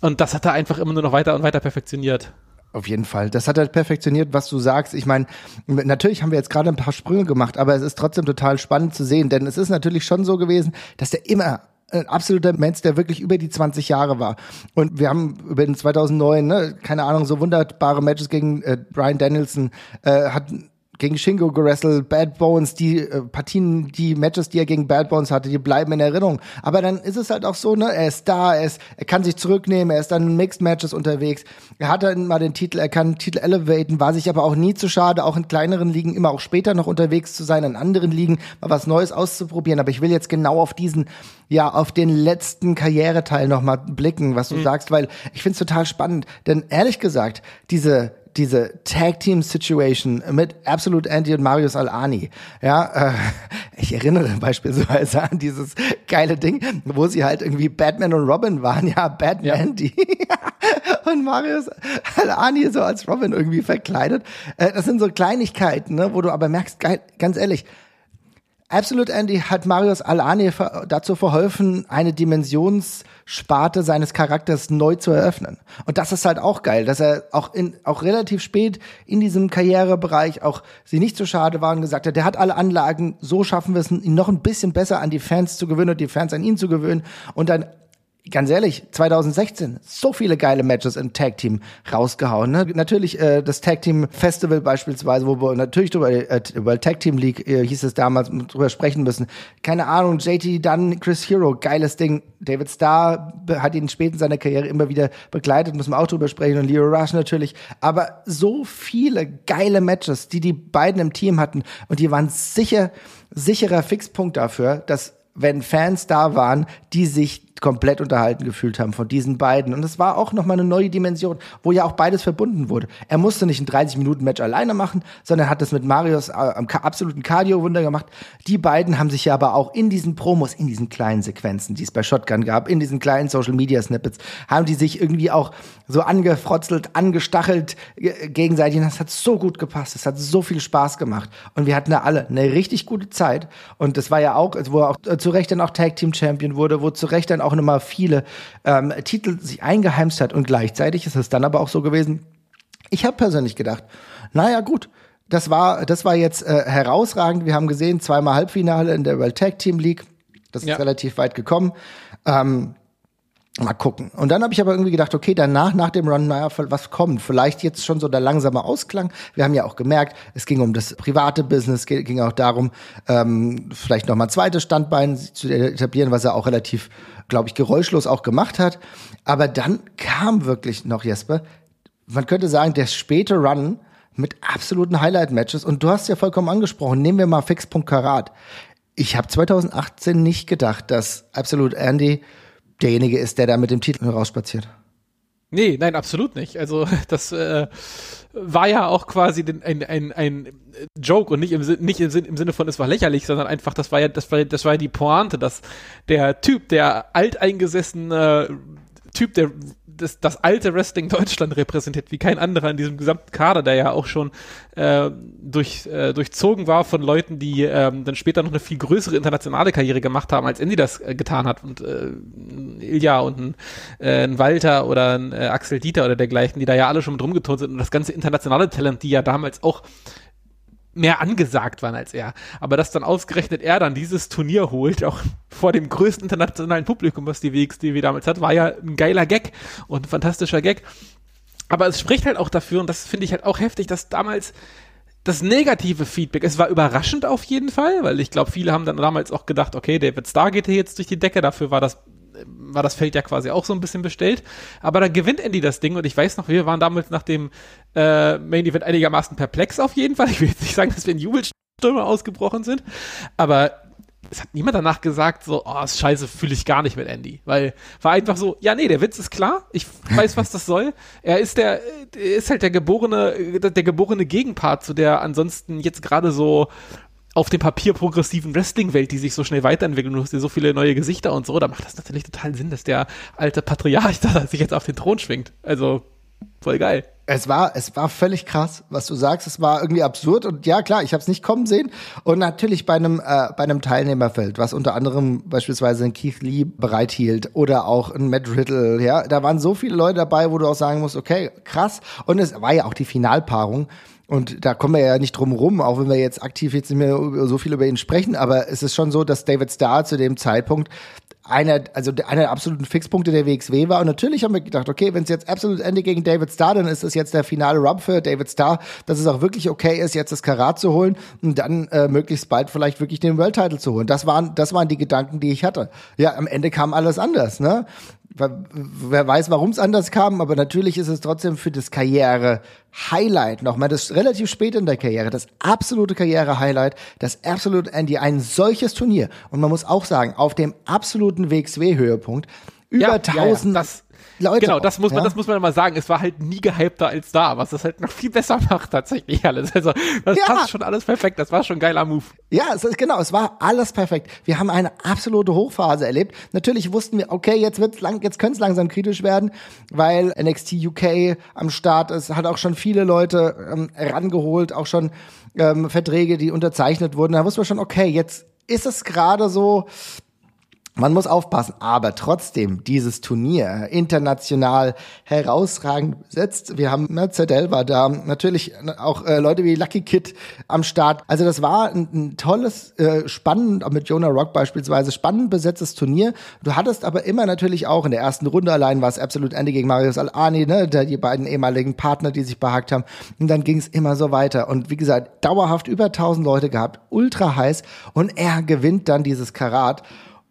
Und das hat er einfach immer nur noch weiter und weiter perfektioniert. Auf jeden Fall. Das hat er perfektioniert, was du sagst. Ich meine, natürlich haben wir jetzt gerade ein paar Sprünge gemacht, aber es ist trotzdem total spannend zu sehen, denn es ist natürlich schon so gewesen, dass der immer ein absoluter Mensch, der wirklich über die 20 Jahre war. Und wir haben über den 2009, ne, keine Ahnung, so wunderbare Matches gegen äh, Brian Danielson, äh, hat gegen Shingo gerestelt, Bad Bones, die äh, Partien, die Matches, die er gegen Bad Bones hatte, die bleiben in Erinnerung. Aber dann ist es halt auch so, ne, er ist da, er, ist, er kann sich zurücknehmen, er ist dann in Mixed Matches unterwegs. Er hat dann mal den Titel, er kann den Titel elevaten, war sich aber auch nie zu schade, auch in kleineren Ligen immer auch später noch unterwegs zu sein, in anderen Ligen mal was Neues auszuprobieren. Aber ich will jetzt genau auf diesen, ja, auf den letzten Karriereteil nochmal blicken, was du mhm. sagst, weil ich finde es total spannend. Denn ehrlich gesagt, diese diese Tag Team Situation mit Absolute Andy und Marius Al-Ani. Ja, äh, ich erinnere beispielsweise an dieses geile Ding, wo sie halt irgendwie Batman und Robin waren. Ja, Batman ja. Andy und Marius Al-Ani so als Robin irgendwie verkleidet. Äh, das sind so Kleinigkeiten, ne, wo du aber merkst, geil, ganz ehrlich, Absolute Andy hat Marius Alani dazu verholfen, eine Dimensionssparte seines Charakters neu zu eröffnen. Und das ist halt auch geil, dass er auch in, auch relativ spät in diesem Karrierebereich auch sie nicht so schade war und gesagt hat, der hat alle Anlagen, so schaffen wir es, ihn noch ein bisschen besser an die Fans zu gewöhnen und die Fans an ihn zu gewöhnen und dann ganz ehrlich, 2016 so viele geile Matches im Tag Team rausgehauen. Ne? Natürlich äh, das Tag Team Festival beispielsweise, wo wir natürlich über, äh, über Tag Team League äh, hieß es damals drüber sprechen müssen. Keine Ahnung, JT Dunn, Chris Hero, geiles Ding. David Starr hat ihn spät in seiner Karriere immer wieder begleitet, müssen wir auch drüber sprechen und Leo Rush natürlich. Aber so viele geile Matches, die die beiden im Team hatten und die waren sicher sicherer Fixpunkt dafür, dass wenn Fans da waren, die sich komplett unterhalten gefühlt haben von diesen beiden. Und es war auch nochmal eine neue Dimension, wo ja auch beides verbunden wurde. Er musste nicht ein 30-Minuten-Match alleine machen, sondern hat das mit Marius äh, am absoluten Cardio-Wunder gemacht. Die beiden haben sich ja aber auch in diesen Promos, in diesen kleinen Sequenzen, die es bei Shotgun gab, in diesen kleinen Social-Media-Snippets, haben die sich irgendwie auch so angefrotzelt, angestachelt gegenseitig. Und das hat so gut gepasst. Es hat so viel Spaß gemacht. Und wir hatten da alle eine richtig gute Zeit. Und das war ja auch, wo er auch äh, zu Recht dann auch Tag Team Champion wurde, wo zu Recht dann auch nochmal viele ähm, Titel sich eingeheimst hat. Und gleichzeitig ist es dann aber auch so gewesen, ich habe persönlich gedacht, naja gut, das war, das war jetzt äh, herausragend. Wir haben gesehen, zweimal Halbfinale in der World Tag Team League. Das ist ja. relativ weit gekommen. Ähm, Mal gucken. Und dann habe ich aber irgendwie gedacht, okay, danach, nach dem Run, naja, was kommt? Vielleicht jetzt schon so der langsame Ausklang. Wir haben ja auch gemerkt, es ging um das private Business, ging auch darum, ähm, vielleicht nochmal ein zweites Standbein zu etablieren, was er auch relativ, glaube ich, geräuschlos auch gemacht hat. Aber dann kam wirklich noch, Jesper, man könnte sagen, der späte Run mit absoluten Highlight-Matches. Und du hast ja vollkommen angesprochen, nehmen wir mal Fixpunkt Karat. Ich habe 2018 nicht gedacht, dass Absolute Andy derjenige ist, der da mit dem Titel rausspaziert. Nee, nein, absolut nicht. Also das äh, war ja auch quasi den, ein, ein, ein Joke und nicht im, nicht im, im Sinne von es war lächerlich, sondern einfach, das war ja, das war, das war die Pointe, dass der Typ, der alteingesessene Typ, der das, das alte Wrestling Deutschland repräsentiert, wie kein anderer in diesem gesamten Kader, der ja auch schon äh, durch, äh, durchzogen war von Leuten, die ähm, dann später noch eine viel größere internationale Karriere gemacht haben, als Andy das äh, getan hat. Und äh, Ilja und ein, äh, ein Walter oder ein äh, Axel Dieter oder dergleichen, die da ja alle schon mit rumgeturnt sind und das ganze internationale Talent, die ja damals auch mehr angesagt waren als er. Aber dass dann ausgerechnet er dann dieses Turnier holt, auch vor dem größten internationalen Publikum, was die WXDW damals hat, war ja ein geiler Gag und ein fantastischer Gag. Aber es spricht halt auch dafür, und das finde ich halt auch heftig, dass damals das negative Feedback, es war überraschend auf jeden Fall, weil ich glaube, viele haben dann damals auch gedacht, okay, David Starr geht hier jetzt durch die Decke, dafür war das war das Feld ja quasi auch so ein bisschen bestellt. Aber dann gewinnt Andy das Ding und ich weiß noch, wir waren damals nach dem äh, Main Event einigermaßen perplex auf jeden Fall. Ich will jetzt nicht sagen, dass wir in Jubelstürme ausgebrochen sind, aber es hat niemand danach gesagt, so, oh, ist scheiße, fühle ich gar nicht mit Andy. Weil war einfach so, ja, nee, der Witz ist klar, ich weiß, was das soll. Er ist der, er ist halt der geborene, der geborene Gegenpart zu der ansonsten jetzt gerade so auf dem Papier progressiven Wrestling-Welt, die sich so schnell weiterentwickelt und du hast ja so viele neue Gesichter und so, da macht das natürlich total Sinn, dass der alte Patriarch da sich jetzt auf den Thron schwingt. Also voll geil. Es war, es war völlig krass, was du sagst. Es war irgendwie absurd und ja klar, ich habe es nicht kommen sehen. Und natürlich bei einem äh, bei einem Teilnehmerfeld, was unter anderem beispielsweise ein Keith Lee bereithielt oder auch ein Matt Riddle, ja, da waren so viele Leute dabei, wo du auch sagen musst, okay, krass. Und es war ja auch die Finalpaarung und da kommen wir ja nicht drum rum, auch wenn wir jetzt aktiv jetzt nicht mehr so viel über ihn sprechen, aber es ist schon so, dass David Starr zu dem Zeitpunkt einer, also einer der absoluten Fixpunkte der WXW war. Und natürlich haben wir gedacht, okay, wenn es jetzt absolut Ende gegen David Starr, dann ist das jetzt der finale Rub für David Starr, dass es auch wirklich okay ist, jetzt das Karat zu holen und dann äh, möglichst bald vielleicht wirklich den World Title zu holen. Das waren, das waren die Gedanken, die ich hatte. Ja, am Ende kam alles anders, ne? Wer weiß, warum es anders kam, aber natürlich ist es trotzdem für das Karriere-Highlight nochmal, das relativ spät in der Karriere, das absolute Karriere-Highlight, das absolute Andy, ein solches Turnier. Und man muss auch sagen, auf dem absoluten WXW-Höhepunkt, über ja, 1000, ja, ja, Leute. Genau, das muss man, ja? das muss man mal sagen. Es war halt nie gehypter als da, was das halt noch viel besser macht tatsächlich alles. Also das ja. passt schon alles perfekt. Das war schon ein geiler Move. Ja, es ist, genau, es war alles perfekt. Wir haben eine absolute Hochphase erlebt. Natürlich wussten wir, okay, jetzt wird's lang, jetzt könnte es langsam kritisch werden, weil NXT UK am Start ist, hat auch schon viele Leute ähm, rangeholt, auch schon ähm, Verträge, die unterzeichnet wurden. Da wussten wir schon, okay, jetzt ist es gerade so, man muss aufpassen, aber trotzdem dieses Turnier international herausragend besetzt. Wir haben ne, Zedel war da, natürlich auch äh, Leute wie Lucky Kid am Start. Also das war ein, ein tolles, äh, spannend, mit Jonah Rock beispielsweise, spannend besetztes Turnier. Du hattest aber immer natürlich auch in der ersten Runde allein war es absolut Ende gegen Marius Al-Ani, ne, die beiden ehemaligen Partner, die sich behagt haben. Und dann ging es immer so weiter. Und wie gesagt, dauerhaft über 1000 Leute gehabt, ultra heiß. Und er gewinnt dann dieses Karat.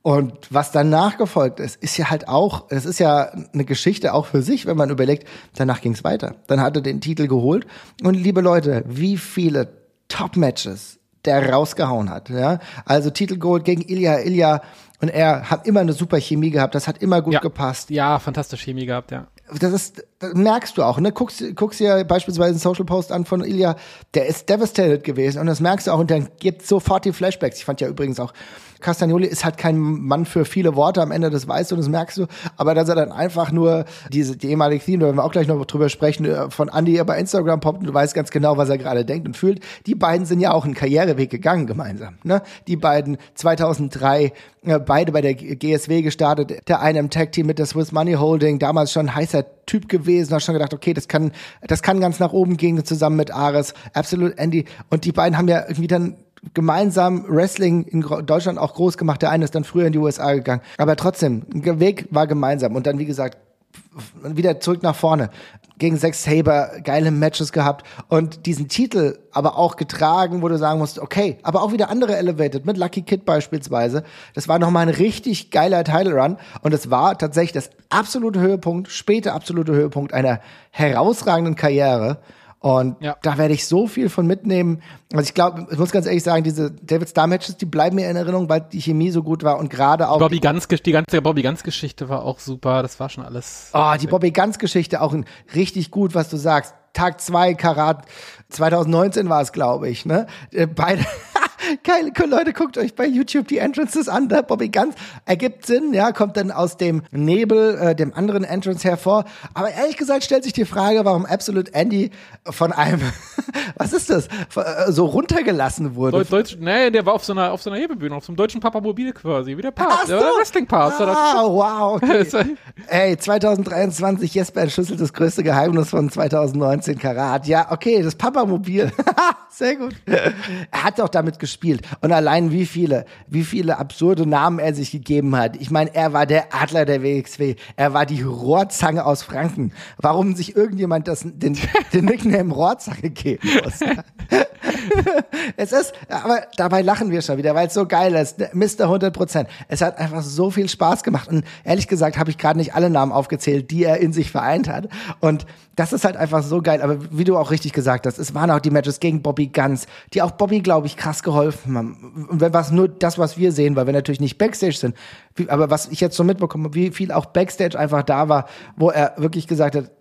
Und was danach gefolgt ist, ist ja halt auch, es ist ja eine Geschichte auch für sich, wenn man überlegt, danach ging es weiter. Dann hat er den Titel geholt. Und liebe Leute, wie viele Top-Matches der rausgehauen hat. Ja? Also Titel geholt gegen Ilya. Ilya und er hat immer eine super Chemie gehabt, das hat immer gut ja. gepasst. Ja, fantastische Chemie gehabt, ja. Das ist, das merkst du auch, ne? Guckst, guckst dir beispielsweise einen Social Post an von Ilya, der ist devastated gewesen und das merkst du auch und dann gibt sofort die Flashbacks. Ich fand ja übrigens auch Castagnoli ist halt kein Mann für viele Worte am Ende, das weißt du und das merkst du. Aber dass er dann einfach nur diese, die ehemalige Theme, da werden wir auch gleich noch drüber sprechen, äh, von Andy bei Instagram poppt und du weißt ganz genau, was er gerade denkt und fühlt. Die beiden sind ja auch einen Karriereweg gegangen gemeinsam. Ne? Die beiden 2003 äh, beide bei der GSW gestartet. Der eine im Tag Team mit der Swiss Money Holding, damals schon heißer Typ gewesen, hat schon gedacht, okay, das kann, das kann ganz nach oben gehen, zusammen mit Ares, Absolute Andy. Und die beiden haben ja irgendwie dann gemeinsam Wrestling in Deutschland auch groß gemacht. Der eine ist dann früher in die USA gegangen. Aber trotzdem, der Weg war gemeinsam. Und dann, wie gesagt, wieder zurück nach vorne. Gegen Zack Saber geile Matches gehabt und diesen Titel aber auch getragen, wo du sagen musst, okay, aber auch wieder andere Elevated, mit Lucky Kid beispielsweise. Das war nochmal ein richtig geiler Title Run und es war tatsächlich das absolute Höhepunkt, später absolute Höhepunkt einer herausragenden Karriere. Und ja. da werde ich so viel von mitnehmen. Also ich glaube, ich muss ganz ehrlich sagen, diese David Star Matches, die bleiben mir in Erinnerung, weil die Chemie so gut war und gerade auch. Bobby Ganz, die ganze Bobby Ganz Geschichte war auch super. Das war schon alles. Oh, die Bobby Ganz Geschichte auch ein, richtig gut, was du sagst. Tag zwei Karat 2019 war es, glaube ich, ne? Äh, beide Geil, Leute, guckt euch bei YouTube die Entrances an. Der Bobby Ganz ergibt Sinn, ja, kommt dann aus dem Nebel, äh, dem anderen Entrance hervor. Aber ehrlich gesagt stellt sich die Frage, warum Absolute Andy von einem, was ist das, äh, so runtergelassen wurde. Deutsch, nee, der war auf so einer, auf so einer Hebebühne, auf so einem deutschen Papamobil quasi, wie der Pass, so. der Wrestling Pass. Ah, wow, okay. Ey, 2023, Jesper entschlüsselt das größte Geheimnis von 2019 Karat. Ja, okay, das Papamobil. Sehr gut. Er hat doch damit gespielt. Und allein wie viele, wie viele absurde Namen er sich gegeben hat. Ich meine, er war der Adler der WXW. Er war die Rohrzange aus Franken. Warum sich irgendjemand das, den, den Nickname Rohrzange geben muss. es ist, aber dabei lachen wir schon wieder, weil es so geil ist. Mr. 100 Prozent. Es hat einfach so viel Spaß gemacht. Und ehrlich gesagt habe ich gerade nicht alle Namen aufgezählt, die er in sich vereint hat. Und das ist halt einfach so geil. Aber wie du auch richtig gesagt hast, es waren auch die Matches gegen Bobby Guns, die auch Bobby, glaube ich, krass geholfen haben. Und wenn was nur das, was wir sehen, weil wir natürlich nicht Backstage sind, aber was ich jetzt so mitbekomme, wie viel auch Backstage einfach da war, wo er wirklich gesagt hat,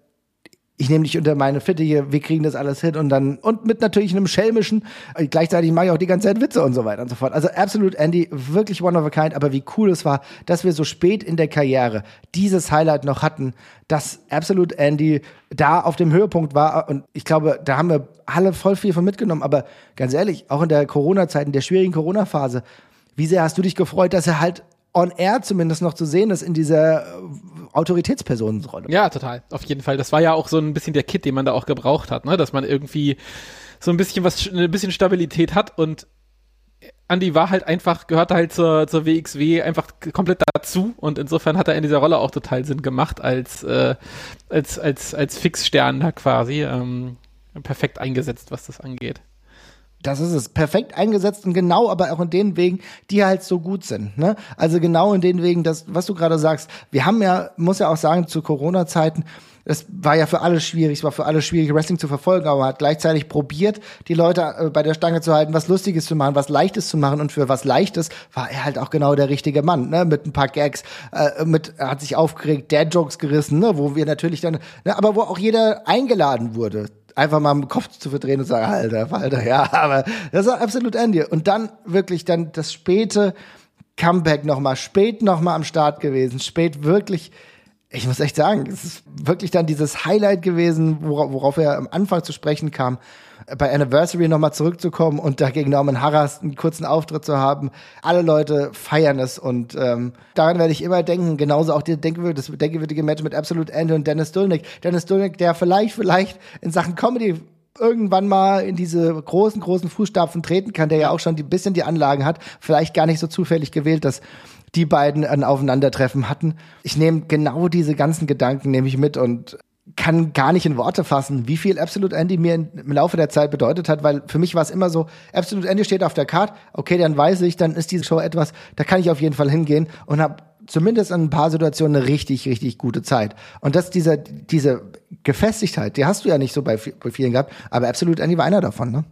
ich nehme dich unter meine Fittiche, wir kriegen das alles hin und dann, und mit natürlich einem schelmischen, äh, gleichzeitig mache ich auch die ganze Zeit Witze und so weiter und so fort. Also Absolute Andy, wirklich one of a kind, aber wie cool es war, dass wir so spät in der Karriere dieses Highlight noch hatten, dass Absolute Andy da auf dem Höhepunkt war und ich glaube, da haben wir alle voll viel von mitgenommen, aber ganz ehrlich, auch in der Corona-Zeit, in der schwierigen Corona-Phase, wie sehr hast du dich gefreut, dass er halt on air zumindest noch zu sehen ist in dieser äh, Autoritätspersonenrolle. Ja, total. Auf jeden Fall. Das war ja auch so ein bisschen der Kit, den man da auch gebraucht hat, ne? Dass man irgendwie so ein bisschen was, ein bisschen Stabilität hat und Andy war halt einfach, gehörte halt zur, zur WXW einfach komplett dazu und insofern hat er in dieser Rolle auch total Sinn gemacht als, äh, als, als, als Fixstern da quasi. Ähm, perfekt eingesetzt, was das angeht. Das ist es. Perfekt eingesetzt und genau, aber auch in den Wegen, die halt so gut sind. Ne? Also genau in den Wegen, das, was du gerade sagst. Wir haben ja, muss ja auch sagen, zu Corona-Zeiten, es war ja für alle schwierig, es war für alle schwierig, Wrestling zu verfolgen, aber man hat gleichzeitig probiert, die Leute äh, bei der Stange zu halten, was Lustiges zu machen, was Leichtes zu machen und für was Leichtes war er halt auch genau der richtige Mann, ne? mit ein paar Gags, äh, mit, er hat sich aufgeregt, Dad-Jokes gerissen, ne? wo wir natürlich dann, ne? aber wo auch jeder eingeladen wurde, einfach mal im Kopf zu verdrehen und sagen, Alter, Alter, ja, aber das war absolut Ende. Und dann wirklich dann das späte Comeback nochmal, spät nochmal am Start gewesen, spät wirklich ich muss echt sagen, es ist wirklich dann dieses Highlight gewesen, worauf, worauf er am Anfang zu sprechen kam, bei Anniversary nochmal zurückzukommen und da gegen Norman Harras einen kurzen Auftritt zu haben. Alle Leute feiern es und ähm, daran werde ich immer denken. Genauso auch die denke, das denkwürdige Match mit Absolute End und Dennis Dulnick. Dennis Dulnick, der vielleicht, vielleicht in Sachen Comedy irgendwann mal in diese großen, großen Fußstapfen treten kann, der ja auch schon ein bisschen die Anlagen hat, vielleicht gar nicht so zufällig gewählt, dass die beiden ein Aufeinandertreffen hatten. Ich nehme genau diese ganzen Gedanken nehme ich mit und kann gar nicht in Worte fassen, wie viel Absolute Andy mir im Laufe der Zeit bedeutet hat, weil für mich war es immer so, Absolute Andy steht auf der Karte, okay, dann weiß ich, dann ist diese Show etwas, da kann ich auf jeden Fall hingehen und habe zumindest in ein paar Situationen eine richtig, richtig gute Zeit. Und das, diese, diese Gefestigtheit, die hast du ja nicht so bei, bei vielen gehabt, aber Absolute Andy war einer davon, ne?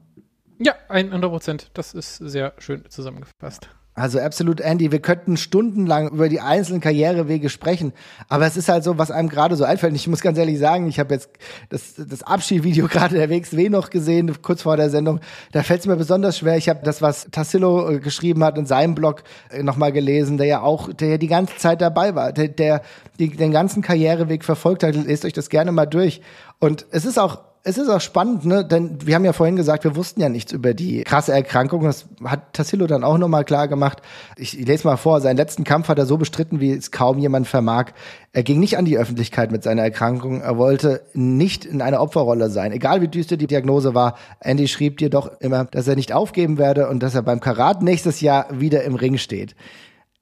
Ja, 100 Prozent. Das ist sehr schön zusammengefasst. Also absolut, Andy. Wir könnten stundenlang über die einzelnen Karrierewege sprechen, aber es ist halt so, was einem gerade so einfällt. Ich muss ganz ehrlich sagen, ich habe jetzt das, das Abschiedvideo gerade der WXW noch gesehen, kurz vor der Sendung. Da fällt es mir besonders schwer. Ich habe das, was Tassillo äh, geschrieben hat in seinem Blog äh, nochmal gelesen, der ja auch, der ja die ganze Zeit dabei war, der, der die, den ganzen Karriereweg verfolgt hat. Lest euch das gerne mal durch. Und es ist auch es ist auch spannend, ne? Denn wir haben ja vorhin gesagt, wir wussten ja nichts über die krasse Erkrankung. Das hat Tassillo dann auch nochmal klar gemacht. Ich, ich lese mal vor, seinen letzten Kampf hat er so bestritten, wie es kaum jemand vermag. Er ging nicht an die Öffentlichkeit mit seiner Erkrankung. Er wollte nicht in einer Opferrolle sein. Egal wie düster die Diagnose war, Andy schrieb dir doch immer, dass er nicht aufgeben werde und dass er beim Karat nächstes Jahr wieder im Ring steht.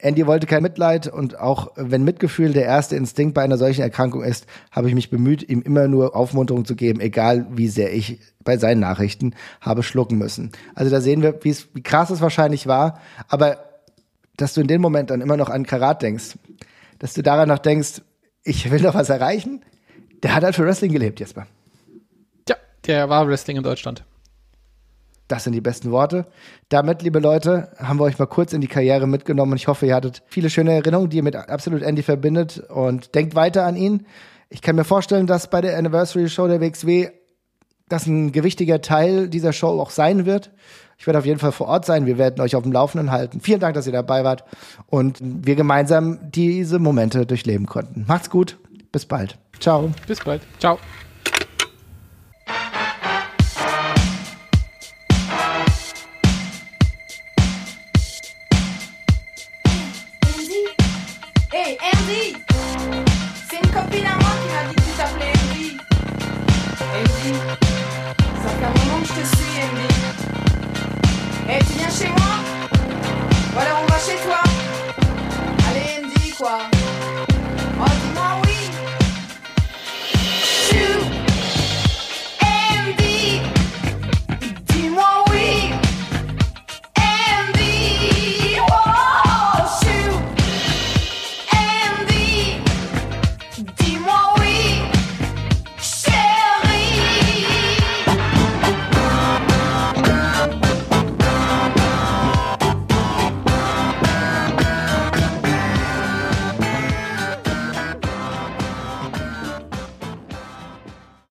Andy wollte kein Mitleid und auch wenn Mitgefühl der erste Instinkt bei einer solchen Erkrankung ist, habe ich mich bemüht, ihm immer nur Aufmunterung zu geben, egal wie sehr ich bei seinen Nachrichten habe schlucken müssen. Also da sehen wir, wie krass es wahrscheinlich war, aber dass du in dem Moment dann immer noch an Karat denkst, dass du daran noch denkst, ich will noch was erreichen, der hat halt für Wrestling gelebt, Jesper. Ja, der war Wrestling in Deutschland. Das sind die besten Worte. Damit, liebe Leute, haben wir euch mal kurz in die Karriere mitgenommen und ich hoffe, ihr hattet viele schöne Erinnerungen, die ihr mit Absolute Andy verbindet und denkt weiter an ihn. Ich kann mir vorstellen, dass bei der Anniversary Show der WXW das ein gewichtiger Teil dieser Show auch sein wird. Ich werde auf jeden Fall vor Ort sein. Wir werden euch auf dem Laufenden halten. Vielen Dank, dass ihr dabei wart und wir gemeinsam diese Momente durchleben konnten. Macht's gut. Bis bald. Ciao. Bis bald. Ciao.